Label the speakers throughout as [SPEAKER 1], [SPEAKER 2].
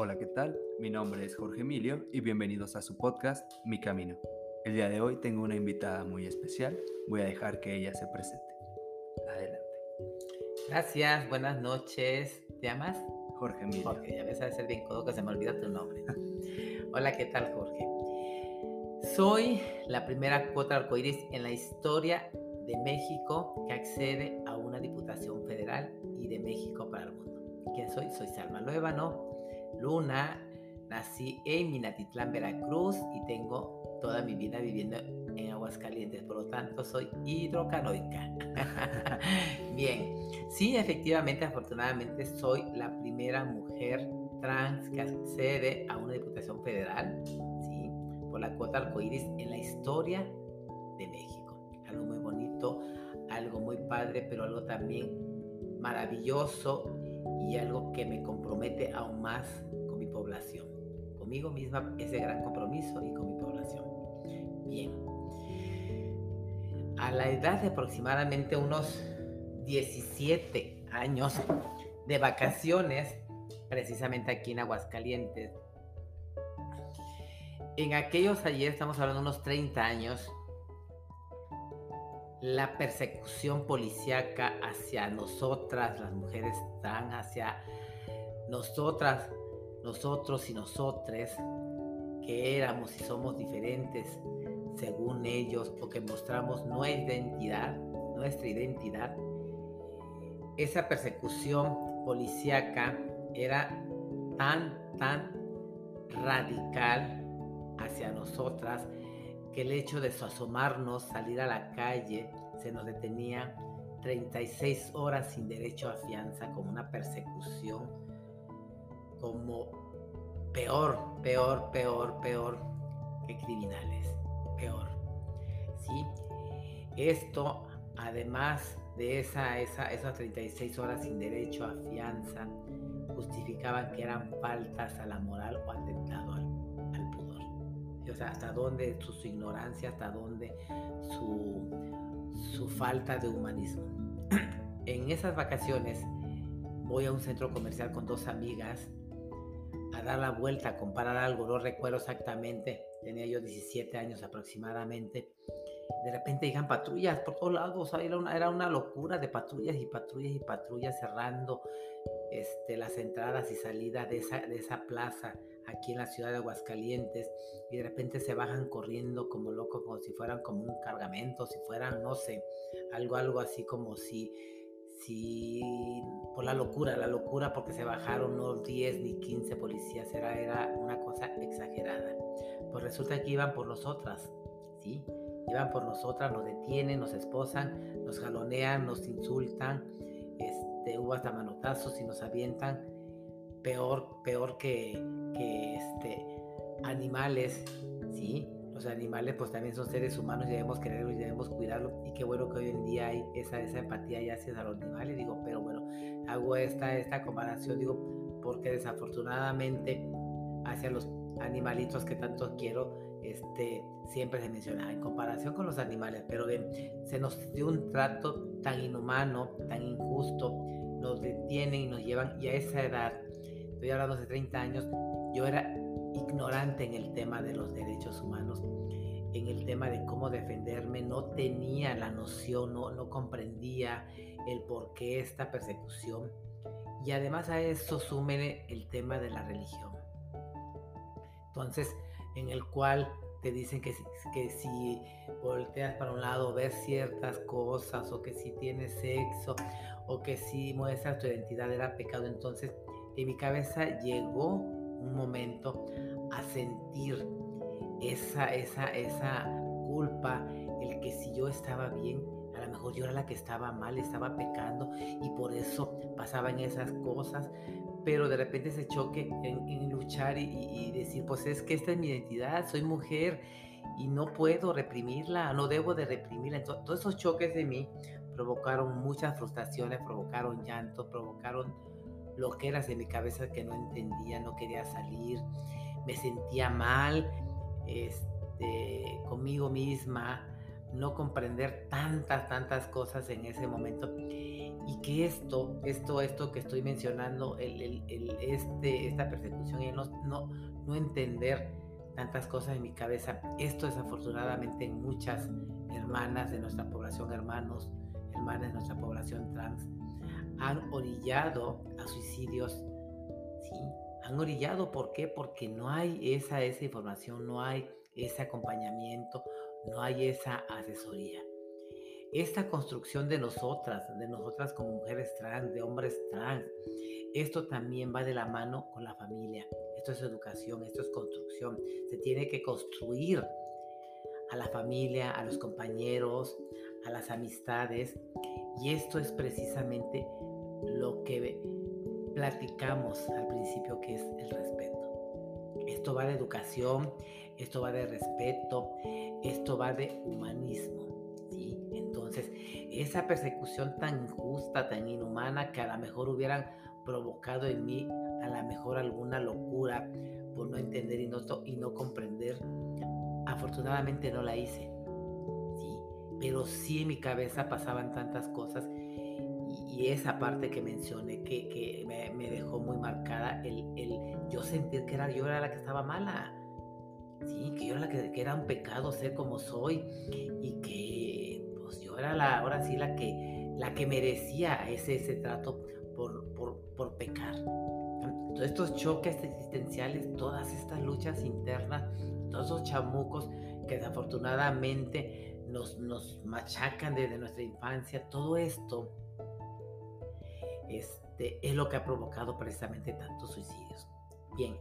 [SPEAKER 1] Hola, ¿qué tal? Mi nombre es Jorge Emilio y bienvenidos a su podcast Mi Camino. El día de hoy tengo una invitada muy especial. Voy a dejar que ella se presente. Adelante.
[SPEAKER 2] Gracias, buenas noches. ¿Te llamas?
[SPEAKER 1] Jorge Emilio.
[SPEAKER 2] Jorge, ya ves a ser bien codo que se me olvida tu nombre. Hola, ¿qué tal, Jorge? Soy la primera cuota arcoíris en la historia de México que accede a una diputación federal y de México para el mundo. ¿Quién soy? Soy Salma Luébano, Luna. Nací en Minatitlán, Veracruz y tengo toda mi vida viviendo en Aguascalientes, por lo tanto soy hidrocanoica. Bien, sí, efectivamente, afortunadamente soy la primera mujer trans que accede a una diputación federal, ¿sí? por la cuota arcoíris en la historia de México. Algo muy bonito, algo muy padre, pero algo también maravilloso y algo que me compromete aún más con mi población. Conmigo misma ese gran compromiso y con mi población. Bien. A la edad de aproximadamente unos 17 años de vacaciones, precisamente aquí en Aguascalientes, en aquellos ayer, estamos hablando de unos 30 años, la persecución policíaca hacia nosotras, las mujeres trans, hacia nosotras, nosotros y nosotres, que éramos y somos diferentes según ellos, o que mostramos nuestra identidad, nuestra identidad, esa persecución policíaca era tan, tan radical hacia nosotras que el hecho de asomarnos, salir a la calle, se nos detenía 36 horas sin derecho a fianza, como una persecución, como peor, peor, peor, peor que criminales, peor. ¿Sí? Esto, además de esa, esa, esas 36 horas sin derecho a fianza, justificaban que eran faltas a la moral o atentado al o sea, hasta dónde su, ignorancia, hasta dónde su, su falta de humanismo. en esas vacaciones voy a un centro comercial con dos amigas a dar la vuelta, a comparar algo, no recuerdo exactamente, tenía yo 17 años aproximadamente. De repente llegan patrullas por todos lados, era una, era una locura de patrullas y patrullas y patrullas cerrando este, las entradas y salidas de esa, de esa plaza aquí en la ciudad de Aguascalientes y de repente se bajan corriendo como locos, como si fueran como un cargamento, si fueran, no sé, algo, algo así como si, si, por la locura, la locura porque se bajaron no 10 ni 15 policías, era, era una cosa exagerada. Pues resulta que iban por nosotras, ¿sí? Iban por nosotras, nos detienen, nos esposan, nos jalonean, nos insultan, este, hubo hasta manotazos y nos avientan, peor, peor que, este, animales, ¿sí? Los animales pues también son seres humanos debemos quererlos y debemos cuidarlos. Y qué bueno que hoy en día hay esa, esa empatía ya hacia los animales, digo, pero bueno, hago esta, esta comparación, digo, porque desafortunadamente hacia los animalitos que tanto quiero, este, siempre se menciona en comparación con los animales, pero ven, se nos dio un trato tan inhumano, tan injusto, nos detienen y nos llevan, y a esa edad, estoy hablando de 30 años, yo era ignorante en el tema de los derechos humanos, en el tema de cómo defenderme, no tenía la noción, no, no comprendía el por qué esta persecución. Y además a eso sume el tema de la religión. Entonces, en el cual te dicen que, que si volteas para un lado ves ciertas cosas o que si tienes sexo o que si muestras tu identidad era pecado, entonces en mi cabeza llegó un momento a sentir esa, esa, esa culpa, el que si yo estaba bien, a lo mejor yo era la que estaba mal, estaba pecando y por eso pasaban esas cosas, pero de repente ese choque en, luchar y, decir, pues es que esta es mi identidad, soy mujer y no puedo reprimirla, no debo de reprimirla. Entonces, todos esos choques de mí provocaron muchas frustraciones, provocaron llantos, provocaron lo que era en mi cabeza que no entendía, no quería salir, me sentía mal este, conmigo misma, no comprender tantas, tantas cosas en ese momento. Y que esto, esto, esto que estoy mencionando, este, esta persecución y no, no, no entender tantas cosas en mi cabeza, esto desafortunadamente en muchas hermanas de nuestra población, hermanos, hermanas de nuestra población trans, han orillado a suicidios, ¿sí? Han orillado, ¿por qué? Porque no hay esa, esa información, no hay ese acompañamiento, no hay esa asesoría. Esta construcción de nosotras, de nosotras como mujeres trans, de hombres trans, esto también va de la mano con la familia. Esto es educación, esto es construcción. Se tiene que construir a la familia, a los compañeros, a las amistades. Y esto es precisamente lo que platicamos al principio, que es el respeto. Esto va de educación, esto va de respeto, esto va de humanismo. ¿sí? Entonces, esa persecución tan injusta, tan inhumana, que a lo mejor hubieran provocado en mí a lo mejor alguna locura por no entender y no, y no comprender, afortunadamente no la hice. ¿sí? Pero sí en mi cabeza pasaban tantas cosas y, esa parte que mencioné que, que me, dejó muy marcada, el, el, yo sentir que era, yo era la que estaba mala. Sí, que yo era la que, que, era un pecado ser como soy y que pues yo era la, ahora sí la que, la que merecía ese, ese trato por, por, por pecar. Todos estos choques existenciales, todas estas luchas internas, todos esos chamucos que desafortunadamente nos, nos machacan desde nuestra infancia, todo esto este, es lo que ha provocado precisamente tantos suicidios. Bien,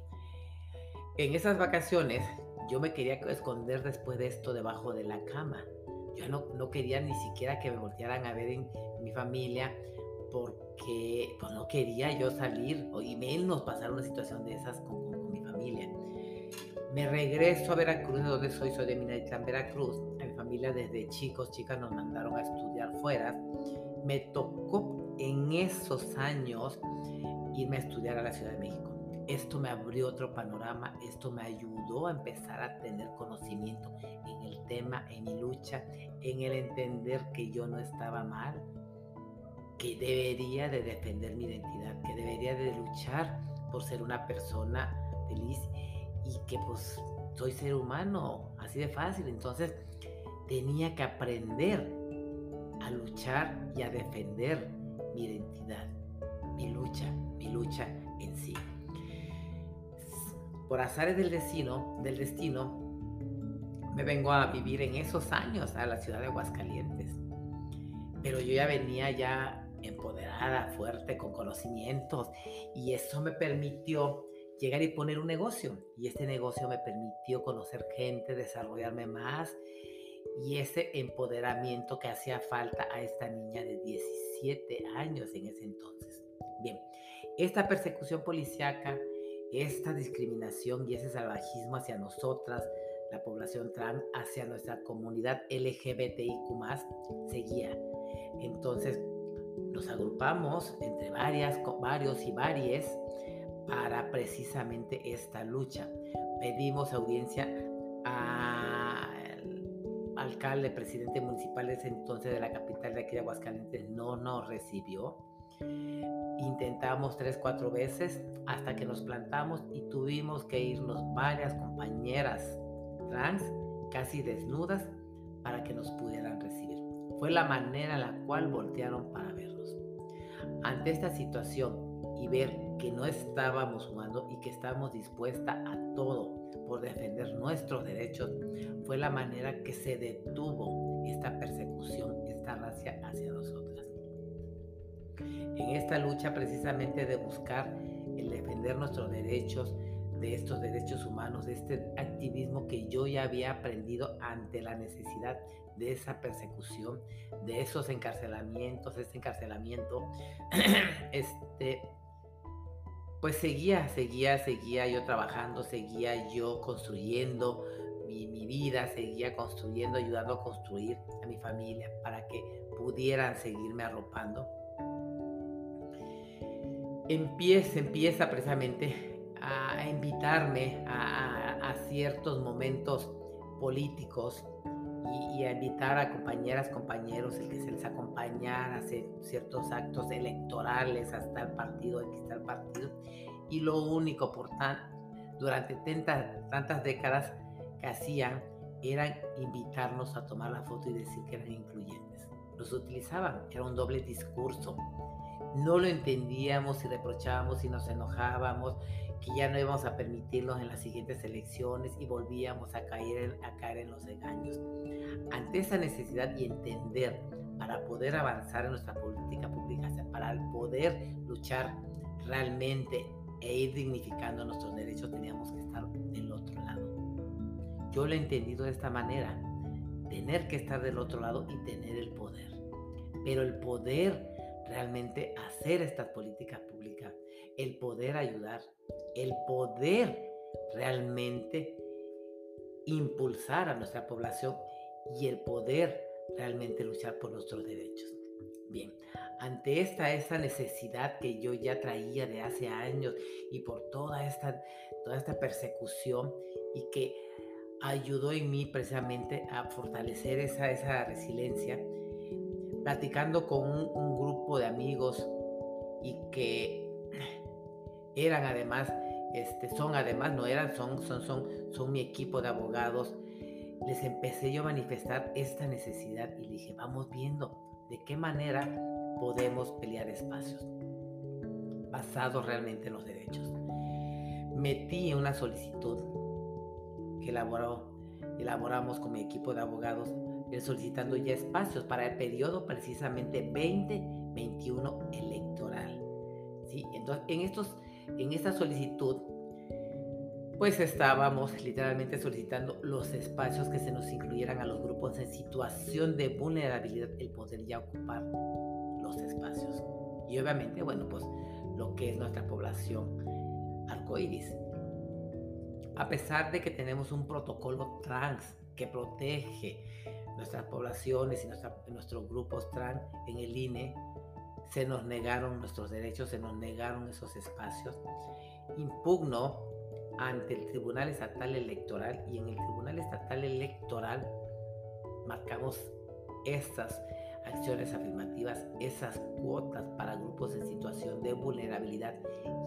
[SPEAKER 2] en esas vacaciones yo me quería esconder después de esto debajo de la cama. Yo no, no quería ni siquiera que me voltearan a ver en mi familia porque pues, no quería yo salir y menos pasar una situación de esas con, mi familia. Me regreso a Veracruz, de donde soy, soy de Minatitlán, Veracruz. A mi familia desde chicos, chicas nos mandaron a estudiar fuera. Me tocó en esos años irme a estudiar a la Ciudad de México. Esto me abrió otro panorama, esto me ayudó a empezar a tener conocimiento en el tema, en mi lucha, en el entender que yo no estaba mal, que debería de defender mi identidad, que debería de luchar por ser una persona feliz y que pues soy ser humano, así de fácil. Entonces tenía que aprender a luchar y a defender mi identidad, mi lucha, mi lucha en sí. Por azares del destino, del destino, me vengo a vivir en esos años a la ciudad de Aguascalientes. Pero yo ya venía ya empoderada, fuerte, con conocimientos. Y eso me permitió llegar y poner un negocio. Y este negocio me permitió conocer gente, desarrollarme más. Y ese empoderamiento que hacía falta a esta niña de 17 años en ese entonces. Bien, esta persecución policíaca, esta discriminación y ese salvajismo hacia nosotras, la población trans, hacia nuestra comunidad LGBTIQ, seguía. Entonces, nos agrupamos entre varias, varios y varias para precisamente esta lucha. Pedimos audiencia al alcalde, presidente municipal de ese entonces de la capital de aquí de no nos recibió. Intentamos tres, cuatro veces hasta que nos plantamos y tuvimos que irnos varias compañeras trans, casi desnudas, para que nos pudieran recibir. Fue la manera en la cual voltearon para vernos. Ante esta situación y ver que no estábamos jugando y que estábamos dispuestas a todo por defender nuestros derechos, fue la manera que se detuvo esta persecución, esta racia hacia nosotras. En esta lucha precisamente de buscar el defender nuestros derechos, de estos derechos humanos, de este activismo que yo ya había aprendido ante la necesidad de esa persecución, de esos encarcelamientos, este encarcelamiento, este, pues seguía, seguía, seguía yo trabajando, seguía yo construyendo mi, vida, seguía construyendo, ayudando a construir a mi familia para que pudieran seguirme arropando. Empieza, empieza precisamente a, invitarme a, ciertos momentos políticos y, a invitar a compañeras, compañeros, el que se les acompañara a hacer ciertos actos electorales hasta el partido, X el partido. Y lo único, por tan, durante tantas, tantas décadas que hacían, era invitarnos a tomar la foto y decir que eran incluyentes. Los utilizaban, era un doble discurso. No lo entendíamos y reprochábamos y nos enojábamos que ya no íbamos a permitirlos en las siguientes elecciones y volvíamos a caer, a caer en los engaños. Ante esa necesidad y entender para poder avanzar en nuestra política pública, para poder luchar realmente e ir dignificando nuestros derechos, teníamos que estar del otro lado. Yo lo he entendido de esta manera, tener que estar del otro lado y tener el poder. Pero el poder realmente hacer estas políticas públicas, el poder ayudar, el poder realmente impulsar a nuestra población y el poder realmente luchar por nuestros derechos. Bien, ante esta, esta necesidad que yo ya traía de hace años y por toda esta, toda esta persecución y que ayudó en mí precisamente a fortalecer esa, esa resiliencia, platicando con un, un grupo de amigos y que eran además, este, son además, no eran, son, son, son, son mi equipo de abogados, les empecé yo a manifestar esta necesidad y dije, vamos viendo de qué manera podemos pelear espacios basados realmente en los derechos. Metí una solicitud que elaboró, elaboramos con mi equipo de abogados solicitando ya espacios para el periodo precisamente 2021 electoral. ¿sí? Entonces, en, estos, en esta solicitud, pues estábamos literalmente solicitando los espacios que se nos incluyeran a los grupos en situación de vulnerabilidad, el poder ya ocupar los espacios. Y obviamente, bueno, pues lo que es nuestra población arcoíris. A pesar de que tenemos un protocolo trans que protege nuestras poblaciones y nuestros grupos trans en el INE, se nos negaron nuestros derechos, se nos negaron esos espacios. Impugno ante el Tribunal Estatal Electoral y en el Tribunal Estatal Electoral marcamos estas acciones afirmativas, esas cuotas para grupos en situación de vulnerabilidad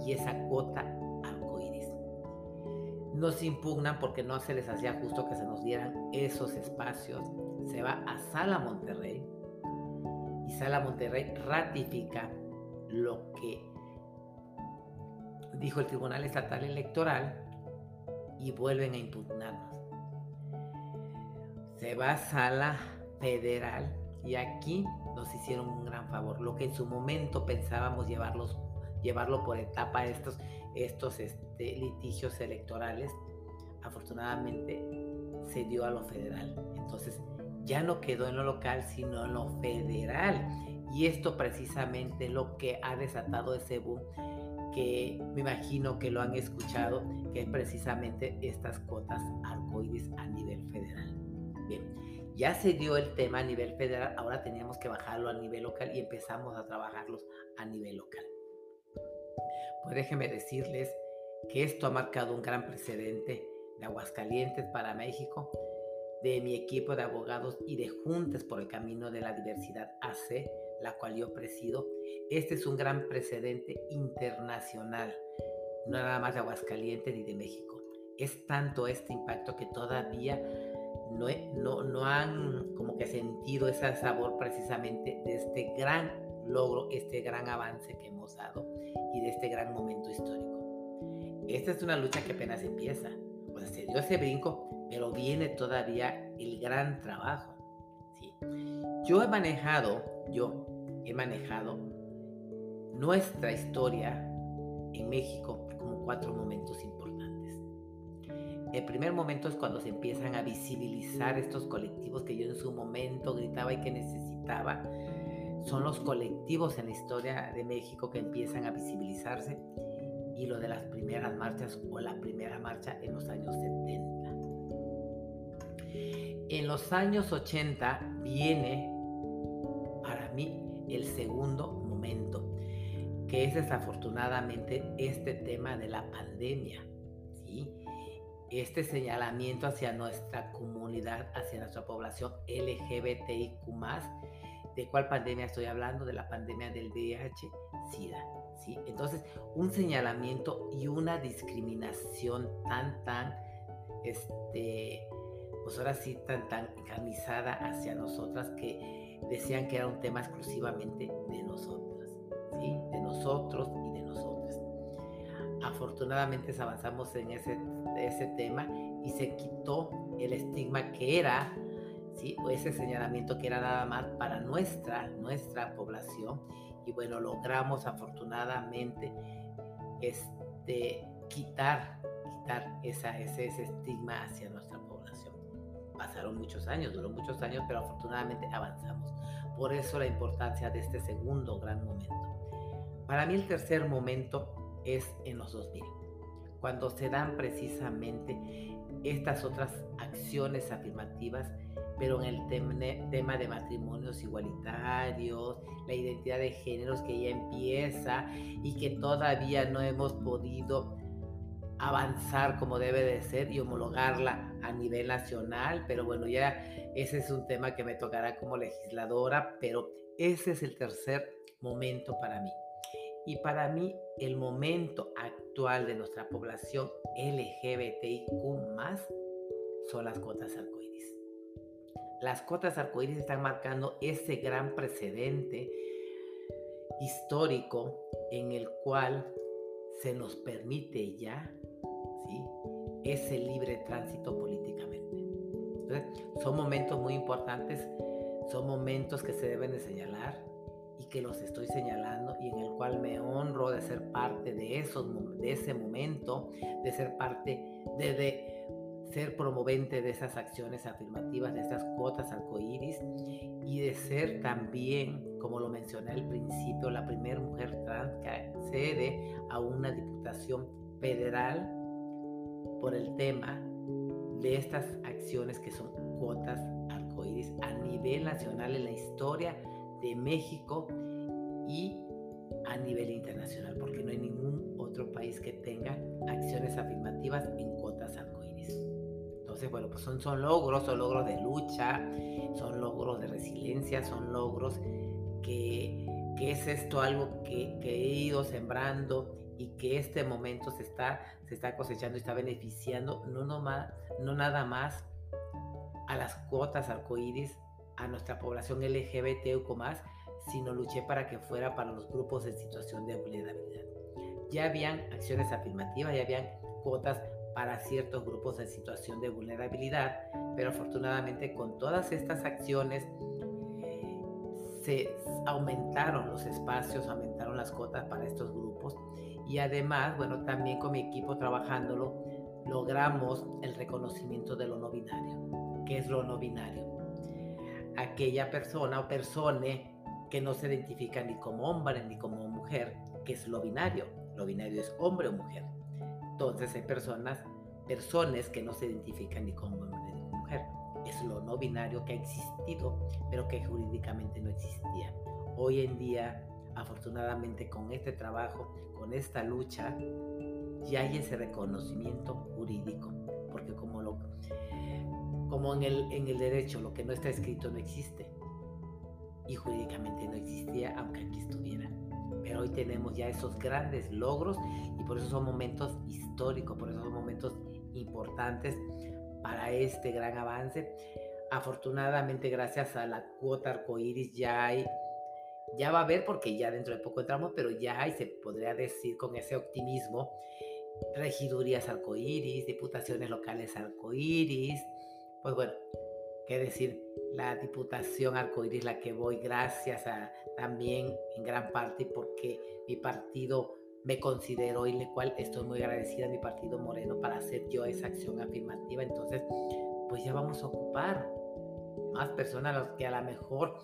[SPEAKER 2] y esa cuota arcoíris. Nos impugnan porque no se les hacía justo que se nos dieran esos espacios. Se va a Sala Monterrey y Sala Monterrey ratifica lo que dijo el Tribunal Estatal Electoral y vuelven a impugnarnos. Se va a Sala Federal y aquí nos hicieron un gran favor. Lo que en su momento pensábamos llevarlos, llevarlo por etapa estos, estos este, litigios electorales, afortunadamente se dio a lo federal. Entonces ya no quedó en lo local, sino en lo federal. Y esto precisamente lo que ha desatado ese boom que me imagino que lo han escuchado, que es precisamente estas cuotas arcoíris a nivel federal. Bien, ya se dio el tema a nivel federal, ahora teníamos que bajarlo a nivel local y empezamos a trabajarlos a nivel local. Pues déjenme decirles que esto ha marcado un gran precedente de Aguascalientes para México, de mi equipo de abogados y de Juntes por el Camino de la Diversidad AC, la cual yo presido. Este es un gran precedente internacional, no nada más de Aguascalientes ni de México. Es tanto este impacto que todavía no, no, no han como que sentido ese sabor precisamente de este gran logro, este gran avance que hemos dado y de este gran momento histórico. Esta es una lucha que apenas empieza. O sea, se dio ese brinco, pero viene todavía el gran trabajo. Yo he manejado, yo he manejado nuestra historia en México como cuatro momentos importantes. El primer momento es cuando se empiezan a visibilizar estos colectivos que yo en su momento gritaba y que necesitaba. Son los colectivos en la historia de México que empiezan a visibilizarse y lo de las primeras marchas o la primera marcha en los años 70. En los años 80 viene para mí el segundo momento, que es desafortunadamente este tema de la pandemia. este señalamiento hacia nuestra comunidad, hacia nuestra población LGBTIQ, ¿de cuál pandemia estoy hablando? De la pandemia del VIH-Sida. ¿sí? Entonces, un señalamiento y una discriminación tan, tan, este, pues ahora sí, tan, tan encarnizada hacia nosotras que decían que era un tema exclusivamente de nosotras, ¿sí? De nosotros y de nosotras. Afortunadamente avanzamos en ese, ese tema y se quitó el estigma que era, ¿sí? O ese señalamiento que era nada más para nuestra, nuestra población. Y bueno, logramos afortunadamente este, quitar, quitar esa, ese, ese estigma hacia población. Pasaron muchos años, duró muchos años, pero afortunadamente avanzamos. Por eso la importancia de este segundo gran momento. Para mí el tercer momento es en los 2000, cuando se dan precisamente estas otras acciones afirmativas, pero en el tema de matrimonios igualitarios, la identidad de géneros que ya empieza y que todavía no hemos podido avanzar como debe de ser y homologarla a nivel nacional, pero bueno, ya ese es un tema que me tocará como legisladora, pero ese es el tercer momento para mí. Y para mí el momento actual de nuestra población LGBTIQ son las cuotas arcoíris. Las cuotas arcoíris están marcando ese gran precedente histórico en el cual se nos permite ya ¿sí? ese libre tránsito políticamente. Entonces, son momentos muy importantes, son momentos que se deben de señalar, y que los estoy señalando y en el cual me honro de ser parte de, esos, de ese momento, de ser parte, de, de ser promovente de esas acciones afirmativas, de esas cuotas arcoíris y de ser también, como lo mencioné al principio, la primera mujer trans que accede a una diputación federal por el tema de estas acciones que son cuotas arcoíris a nivel nacional en la historia de México y a nivel internacional, porque no hay ningún otro país que tenga acciones afirmativas en cuotas arcoíris. Entonces, bueno, pues son, son logros, son logros de lucha, son logros de resiliencia, son logros que, que es esto algo que, que, he ido sembrando y que este momento se está, se está cosechando y está beneficiando no, no, más, no nada más a las cuotas arcoíris a nuestra población LGBTQ sino luché para que fuera para los grupos en situación de vulnerabilidad. Ya habían acciones afirmativas, ya habían cuotas para ciertos grupos en situación de vulnerabilidad, pero afortunadamente con todas estas acciones se aumentaron los espacios, aumentaron las cuotas para estos grupos y además, bueno, también con mi equipo trabajándolo, logramos el reconocimiento de lo no binario. ¿Qué es lo no binario? aquella persona o persone que no se identifica ni como hombre ni como mujer, que es lo binario. Lo binario es hombre o mujer. Entonces hay personas, personas que no se identifican ni como hombre ni como mujer. Es lo no binario que ha existido, pero que jurídicamente no existía. Hoy en día, afortunadamente con este trabajo, con esta lucha, ya hay ese reconocimiento jurídico, porque como lo como en el, en el derecho, lo que no está escrito no existe. Y jurídicamente no existía, aunque aquí estuviera. Pero hoy tenemos ya esos grandes logros y por eso son momentos históricos, por eso son momentos importantes para este gran avance. Afortunadamente, gracias a la cuota arcoíris, ya hay, ya va a haber, porque ya dentro de poco entramos, pero ya hay, se podría decir con ese optimismo, regidurías arcoíris, diputaciones locales arcoíris, pues bueno, qué decir, la Diputación Arcoíris, la que voy gracias a también en gran parte porque mi partido me consideró y le cual estoy muy agradecida a mi partido Moreno para hacer yo esa acción afirmativa. Entonces, pues ya vamos a ocupar más personas los que a lo mejor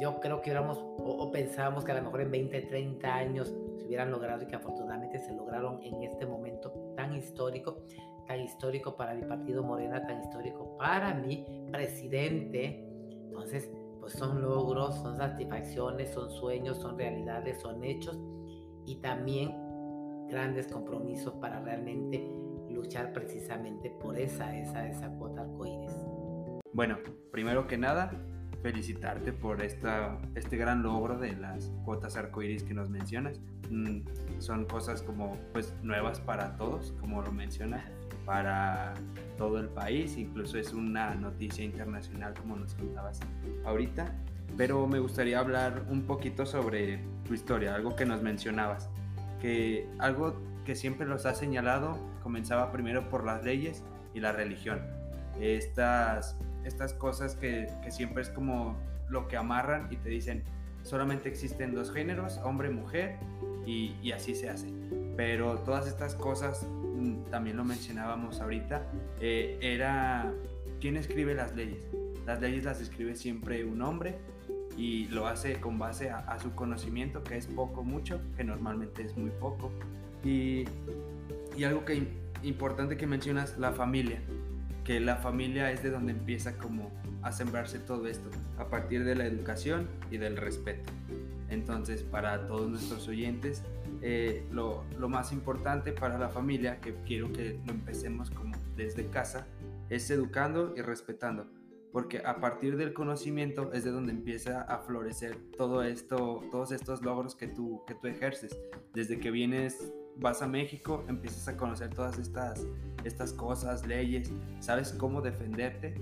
[SPEAKER 2] yo creo que éramos o, pensábamos que a lo mejor en 20, 30 años se hubieran logrado y que afortunadamente se lograron en este momento tan histórico tan histórico para mi partido Morena, tan histórico para mi presidente. Entonces, pues son logros, son satisfacciones, son sueños, son realidades, son hechos y también grandes compromisos para realmente luchar precisamente por esa, esa, esa cuota arcoíris.
[SPEAKER 1] Bueno, primero que nada, felicitarte por esta, este gran logro de las cuotas arcoíris que nos mencionas. Mm, son cosas como pues nuevas para todos, como lo mencionas, para todo el país, incluso es una noticia internacional como nos contabas ahorita. Pero me gustaría hablar un poquito sobre tu historia, algo que nos mencionabas, que algo que siempre los ha señalado comenzaba primero por las leyes y la religión. Estas estas cosas que, siempre es como lo que amarran y te dicen, solamente existen dos géneros, hombre, mujer, y, así se hace. Pero todas estas cosas, mm, también lo mencionábamos ahorita, eh, era quién escribe las leyes. Las leyes las escribe siempre un hombre y lo hace con base a, su conocimiento, que es poco, mucho, que normalmente es muy poco. Y, y algo que importante que mencionas, la familia que la familia es de donde empieza como a sembrarse todo esto, a partir de la educación y del respeto. Entonces, para todos nuestros oyentes, eh, lo, lo, más importante para la familia, que quiero que lo empecemos como desde casa, es educando y respetando, porque a partir del conocimiento es de donde empieza a florecer todo esto, todos estos logros que tú, que tú ejerces, desde que vienes vas a México, empiezas a conocer todas estas, estas cosas, leyes, sabes cómo defenderte,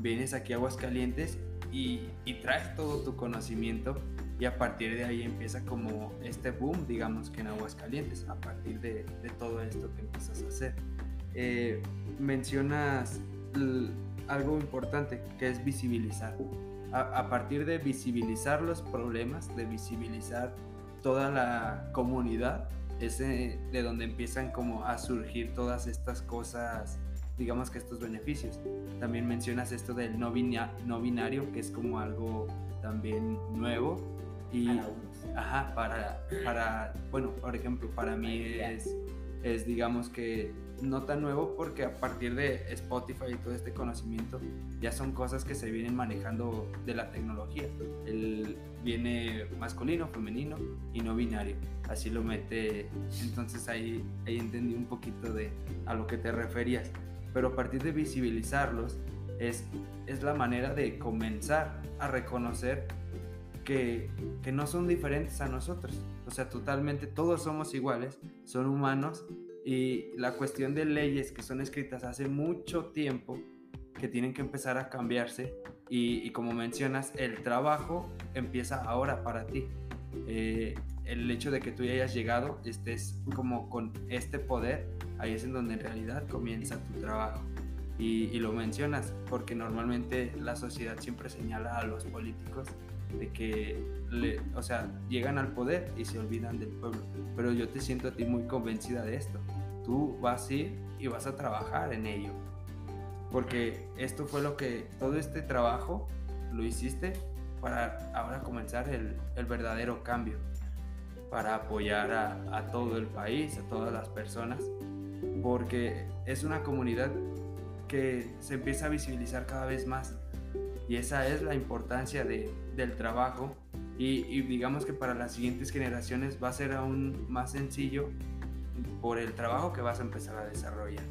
[SPEAKER 1] vienes aquí a Aguascalientes y, traes todo tu conocimiento y a partir de ahí empieza como este boom, digamos que en Aguascalientes, a partir de, de todo esto que empiezas a hacer. Eh, mencionas algo importante que es visibilizar. A, partir de visibilizar los problemas, de visibilizar toda la comunidad, es de, donde empiezan como a surgir todas estas cosas, digamos que estos beneficios. También mencionas esto del no, no binario, que es como algo también nuevo. Y, ajá, para, para, bueno, por ejemplo, para mí es, es digamos que no tan nuevo porque a partir de Spotify y todo este conocimiento ya son cosas que se vienen manejando de la tecnología. El viene masculino, femenino y no binario. Así lo mete. Entonces ahí, ahí entendí un poquito de a lo que te referías. Pero a partir de visibilizarlos es, es la manera de comenzar a reconocer que, que no son diferentes a nosotros. O sea, totalmente todos somos iguales, son humanos y la cuestión de leyes que son escritas hace mucho tiempo que tienen que empezar a cambiarse y, como mencionas, el trabajo empieza ahora para ti. Eh, el hecho de que tú ya hayas llegado, estés como con este poder, ahí es en donde en realidad comienza tu trabajo. Y, lo mencionas porque normalmente la sociedad siempre señala a los políticos de que, o sea, llegan al poder y se olvidan del pueblo. Pero yo te siento a ti muy convencida de esto tú vas a ir y vas a trabajar en ello. Porque esto fue lo que, todo este trabajo lo hiciste para ahora comenzar el, verdadero cambio, para apoyar a, todo el país, a todas las personas, porque es una comunidad que se empieza a visibilizar cada vez más. Y esa es la importancia del trabajo. Y, y, digamos que para las siguientes generaciones va a ser aún más sencillo por el trabajo que vas a empezar a desarrollar.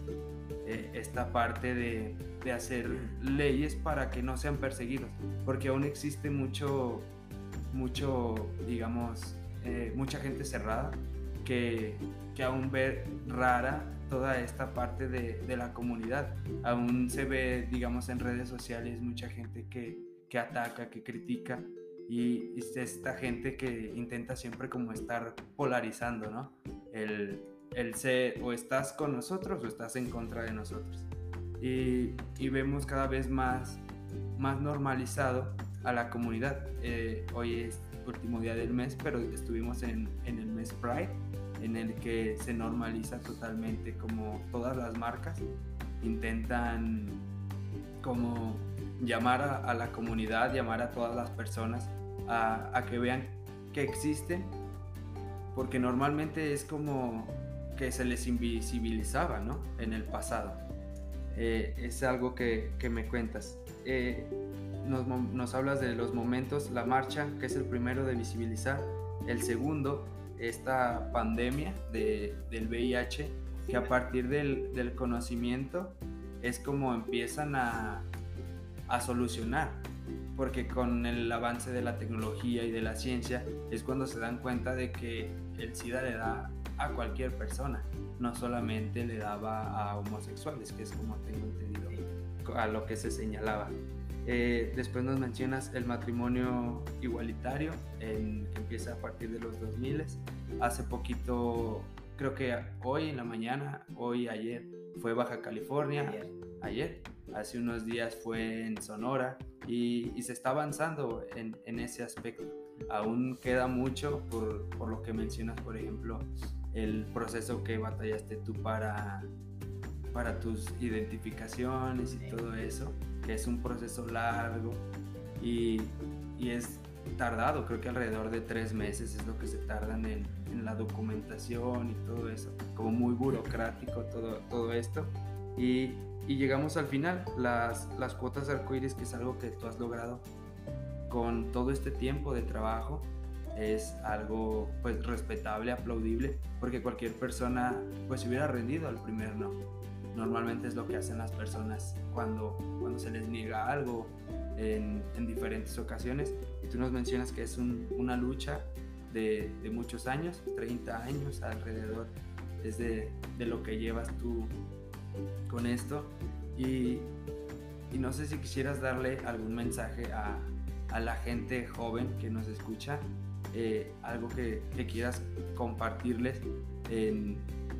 [SPEAKER 1] Eh, esta parte de, de, hacer leyes para que no sean perseguidos, porque aún existe mucho, mucho, digamos, eh, mucha gente cerrada que, que aún ve rara toda esta parte de, de, la comunidad. Aún se ve, digamos, en redes sociales mucha gente que, que ataca, que critica y, y esta gente que intenta siempre como estar polarizando, ¿no? El, el ser o estás con nosotros o estás en contra de nosotros. Y, vemos cada vez más, más normalizado a la comunidad. Eh, hoy es último día del mes, pero estuvimos en, en, el mes Pride, en el que se normaliza totalmente como todas las marcas intentan como llamar a, la comunidad, llamar a todas las personas a, a que vean que existen, porque normalmente es como que se les invisibilizaba ¿no? en el pasado. Eh, es algo que, que me cuentas. Eh, nos, nos, hablas de los momentos, la marcha, que es el primero de visibilizar, el segundo, esta pandemia de, del VIH, que a partir del, del conocimiento es como empiezan a, a solucionar porque con el avance de la tecnología y de la ciencia es cuando se dan cuenta de que el SIDA le da a cualquier persona, no solamente le daba a homosexuales, que es como tengo entendido a lo que se señalaba. Eh, después nos mencionas el matrimonio igualitario, que empieza a partir de los 2000. Hace poquito, creo que hoy en la mañana, hoy, ayer, fue Baja California. Ayer. Hace unos días fue en Sonora y, se está avanzando en, en, ese aspecto. Aún queda mucho por, por lo que mencionas, por ejemplo, el proceso que batallaste tú para, para tus identificaciones y todo eso, que es un proceso largo y, y, es tardado, creo que alrededor de tres meses es lo que se tardan en, en la documentación y todo eso, como muy burocrático todo, todo esto. Y, y llegamos al final, las, las cuotas arcoíris, que es algo que tú has logrado con todo este tiempo de trabajo es algo pues respetable, aplaudible, porque cualquier persona pues se hubiera rendido al primer no. Normalmente es lo que hacen las personas cuando, cuando se les niega algo en, en diferentes ocasiones. Y tú nos mencionas que es un, una lucha de, de, muchos años, 30 años alrededor, es de, de lo que llevas tú con esto. Y, y no sé si quisieras darle algún mensaje a, a la gente joven que nos escucha eh, algo que, quieras compartirles en,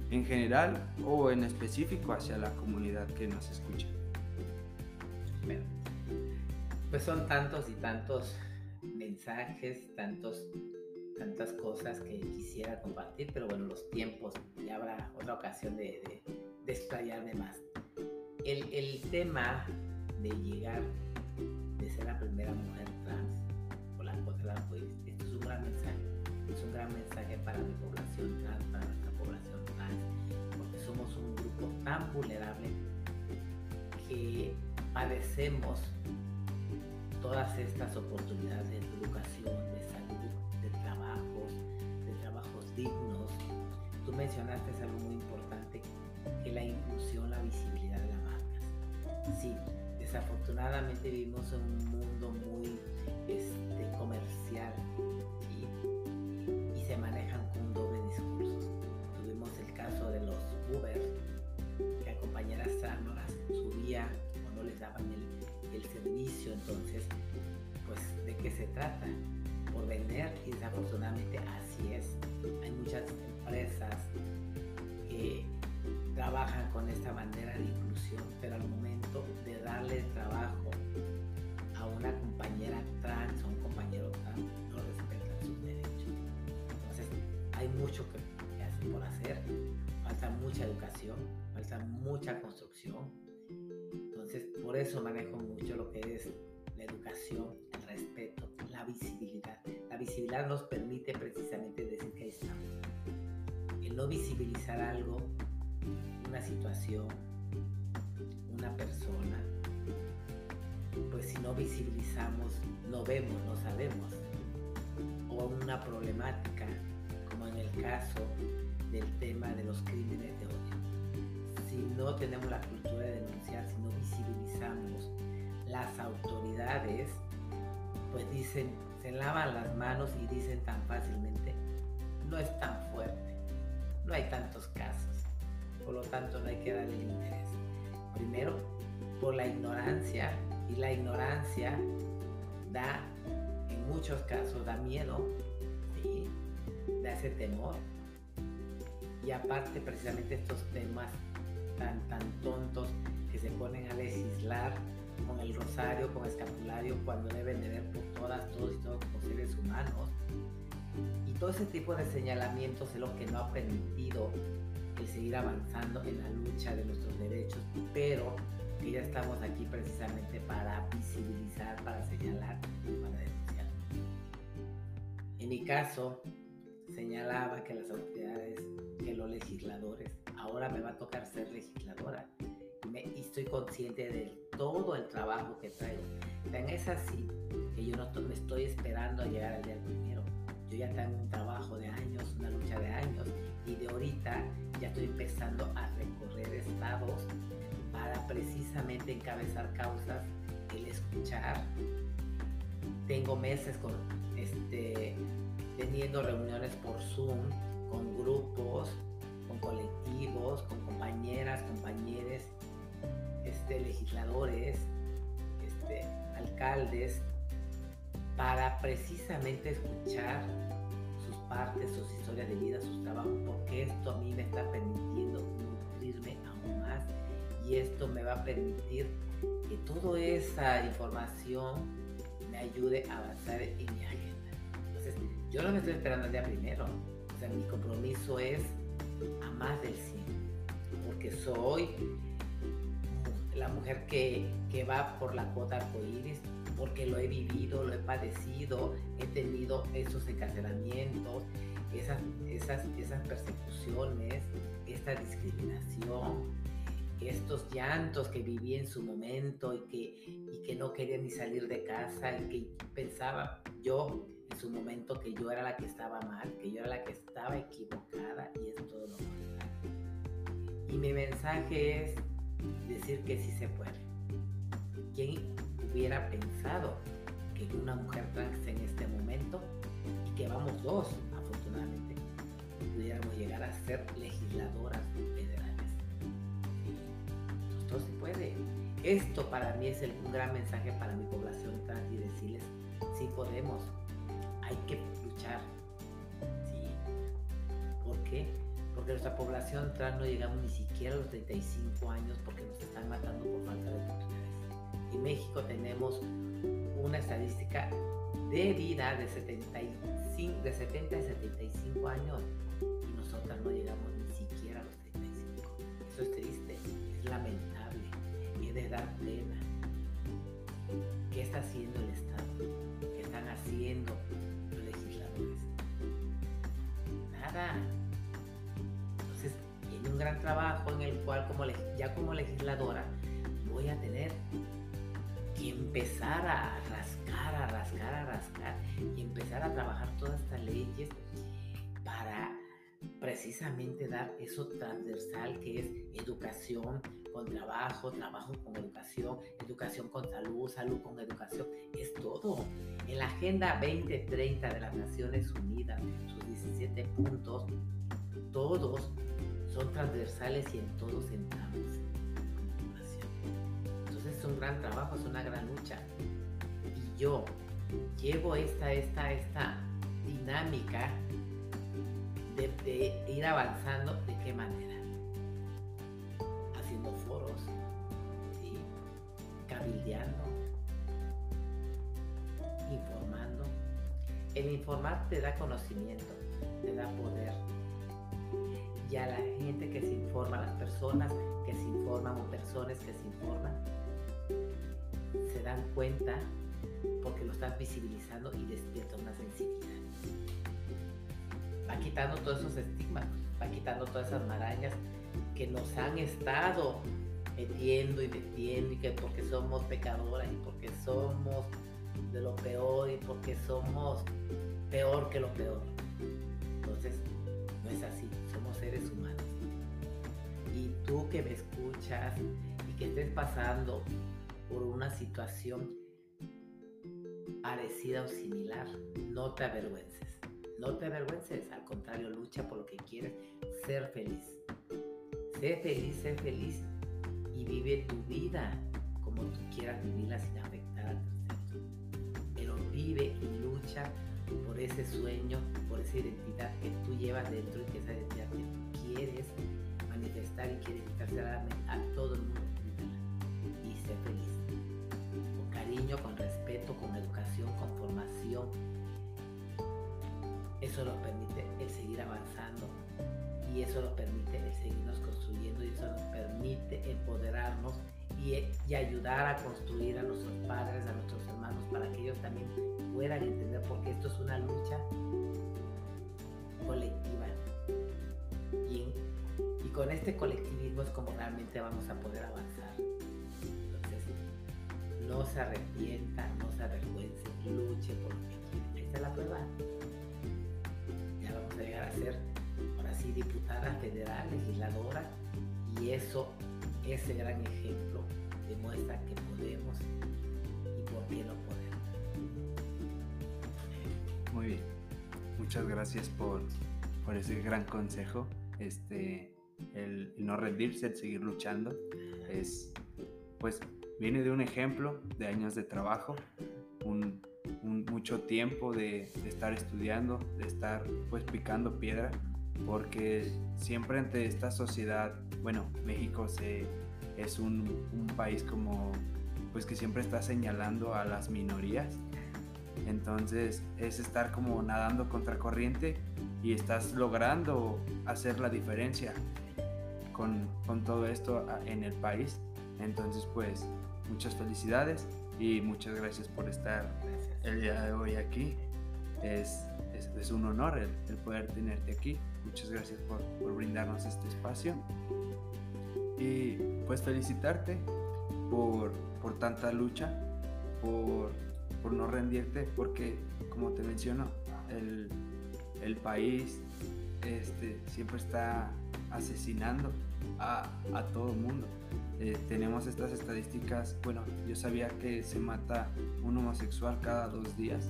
[SPEAKER 1] en, general o en específico hacia la comunidad que nos escucha.
[SPEAKER 2] pues son tantos y tantos mensajes, tantos, tantas cosas que quisiera compartir, pero bueno, los tiempos, ya habrá otra ocasión de, de, explayarme más. El, tema de llegar, de ser la primera mujer trans, o la, la es un gran mensaje para mi población trans, para nuestra población trans, porque somos un grupo tan vulnerable que padecemos todas estas oportunidades de educación, de salud, de trabajos, de trabajos dignos. Tú mencionaste algo muy importante, que la inclusión, la visibilidad de las marcas. Sí, desafortunadamente vivimos en un mundo muy este, comercial entonces, pues, ¿de qué se trata? Por vender y desafortunadamente así es. Hay muchas empresas que trabajan con esta manera de inclusión, pero al momento de darle trabajo a una compañera trans o un compañero trans, hay mucho que, por hacer, falta mucha educación, falta mucha construcción. Por eso manejo mucho lo que es la educación, el respeto, la visibilidad. La visibilidad nos permite precisamente decir que ahí estamos. El no visibilizar algo, una situación, una persona, pues si no visibilizamos, no vemos, no sabemos. O una problemática, en el caso del tema de los crímenes de odio. Si no tenemos la cultura de denunciar, si no visibilizamos las autoridades, pues dicen, se lavan las manos y dicen tan fácilmente, no es tan fuerte, no hay tantos casos, por lo tanto no hay que darle interés. Primero, por la ignorancia, y la ignorancia da, en muchos casos, da miedo, ¿sí? de ese temor. Y aparte precisamente estos temas tan, tan tontos que se ponen a legislar con el rosario, con escapulario, cuando deben de ver por todas, todos y todos como seres humanos. Y todo ese tipo de señalamientos es lo que no ha permitido el seguir avanzando en la lucha de nuestros derechos, pero que ya estamos aquí precisamente para visibilizar, para señalar y para denunciar. En mi caso, señalaba que las autoridades, que los legisladores, ahora me va a tocar ser legisladora y, estoy consciente de todo el trabajo que traigo. Tan es así que yo no me estoy esperando a llegar al día primero. Yo ya tengo un trabajo de años, una lucha de años Y de ahorita ya estoy empezando a recorrer estados para precisamente encabezar causas, el escuchar. Tengo meses con, este, teniendo reuniones por Zoom con grupos, con colectivos, con compañeras, compañeros, este, legisladores, este, alcaldes, para precisamente escuchar sus partes, sus historias de vida, sus trabajos, porque esto a mí me está permitiendo nutrirme aún más y esto me va a permitir que toda esa información me ayude a avanzar en mi agenda. Entonces, yo no me estoy esperando el día primero, o sea, mi compromiso es a más del 100, porque soy la mujer que, que va por la cuota arcoíris, porque lo he vivido, lo he padecido, he tenido esos encarcelamientos, esas, esas, esas persecuciones, esta discriminación, estos llantos que viví en su momento y que, y que no quería ni salir de casa y que pensaba yo su momento que yo era la que estaba mal, que yo era la que estaba equivocada y es todo lo contrario. Y mi mensaje es decir que sí se puede. ¿Quién hubiera pensado que una mujer trans en este momento y que vamos dos, afortunadamente, pudiéramos llegar a ser legisladoras federales? Esto se puede. Esto para mí es un gran mensaje para mi población trans y decirles, sí podemos, hay que luchar. ¿Por qué? Porque nuestra población trans no llegamos ni siquiera a los 35 años porque nos están matando por falta de oportunidades. En México tenemos una estadística de vida de, 75, de 70 a 75 años y nosotras no llegamos ni siquiera a los 35. Eso es triste, es lamentable y es de dar pena. ¿Qué está haciendo el Estado? Entonces, tiene un gran trabajo en el cual como ya como legisladora voy a tener que empezar a rascar, a rascar, a rascar y empezar a trabajar todas estas leyes para precisamente dar eso transversal que es educación con trabajo, trabajo con educación, educación con salud, salud con educación, es todo. En la Agenda 2030 de las Naciones Unidas, sus 17 puntos, todos son transversales y en todos entramos. Entonces es un gran trabajo, es una gran lucha. Y yo llevo esta, esta, esta dinámica de, ir avanzando, ¿de qué manera? Haciendo foros, ¿sí? cabildeando, informando. El informar te da conocimiento, te da poder. Y a la gente que se informa, las personas que se informan o personas que se informan, se dan cuenta porque lo estás visibilizando y despierta una sensibilidad va quitando todos esos estigmas, va quitando todas esas marañas que nos han estado metiendo y metiendo y que porque somos pecadoras y porque somos de lo peor y porque somos peor que lo peor. Entonces, no es así, somos seres humanos. Y tú que me escuchas y que estés pasando por una situación parecida o similar, no te avergüences no te avergüences, al contrario, lucha por lo que quieres, ser feliz. Sé feliz, sé feliz y vive tu vida como tú quieras vivirla sin afectar al tercero. Pero vive y lucha por ese sueño, por esa identidad que tú llevas dentro y que esa identidad que tú quieres manifestar y quieres quitarse a todo el mundo. Y sé feliz. Con cariño, con respeto, con educación, con formación eso nos permite el seguir avanzando y eso nos permite seguirnos construyendo y eso nos permite empoderarnos y, ayudar a construir a nuestros padres, a nuestros hermanos, para que ellos también puedan entender porque esto es una lucha colectiva. Y, y con este colectivismo es como realmente vamos a poder avanzar. Entonces, no se arrepienta, no se avergüence, luche por lo que quiere. Esta es la prueba llegar a ser, sí, diputada federal, legisladora, y eso, ese gran ejemplo demuestra que podemos y por qué no podemos.
[SPEAKER 1] Muy bien, muchas gracias por, por ese gran consejo. Este, el, no rendirse, el seguir luchando, es, pues, viene de un ejemplo de años de trabajo, un, mucho tiempo de, estar estudiando, de estar, pues, picando piedra, porque siempre ante esta sociedad, bueno, México se, es un, un país como, pues, que siempre está señalando a las minorías, entonces es estar como nadando contra corriente y estás logrando hacer la diferencia con, con todo esto en el país. Entonces, pues, muchas felicidades y muchas gracias por estar el día de hoy aquí. Es, es, es un honor el, el, poder tenerte aquí. Muchas gracias por, por, brindarnos este espacio. Y pues felicitarte por, por tanta lucha, por, por, no rendirte, porque como te menciono, el, el país este, siempre está asesinando a, a todo el mundo. Eh, tenemos estas estadísticas, bueno, yo sabía que se mata un homosexual cada dos días,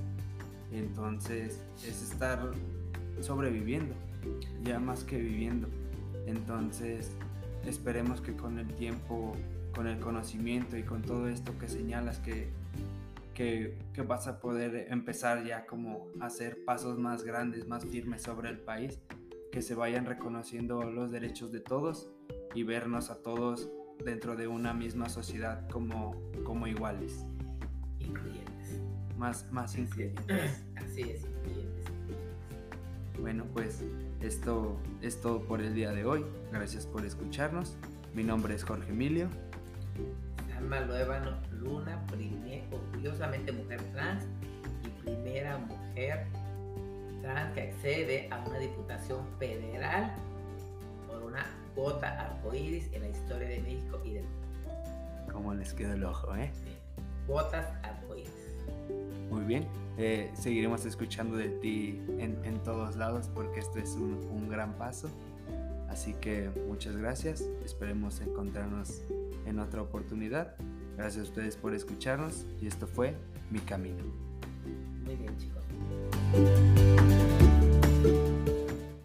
[SPEAKER 1] entonces es estar sobreviviendo, ya más que viviendo. Entonces esperemos que con el tiempo, con el conocimiento y con todo esto que señalas que, que, que vas a poder empezar ya como a hacer pasos más grandes, más firmes sobre el país, que se vayan reconociendo los derechos de todos y vernos a todos dentro de una misma sociedad como, como iguales.
[SPEAKER 2] Incluyentes.
[SPEAKER 1] Más, más incluyentes.
[SPEAKER 2] Así es, incluyentes.
[SPEAKER 1] Bueno, pues esto es todo por el día de hoy. Gracias por escucharnos. Mi nombre es Jorge Emilio.
[SPEAKER 2] Salma Luevano Luna, primer, orgullosamente mujer trans y primera mujer trans que accede a una diputación federal por una cuota arcoíris en la historia de México y del mundo.
[SPEAKER 1] Como les queda el ojo, ¿eh?
[SPEAKER 2] Sí. Cuotas arcoíris.
[SPEAKER 1] Bien. Eh, seguiremos escuchando de ti en, en, todos lados porque esto es un, un gran paso. Así que muchas gracias. Esperemos encontrarnos en otra oportunidad. Gracias a ustedes por escucharnos y esto fue Mi Camino.
[SPEAKER 2] Muy bien chicos.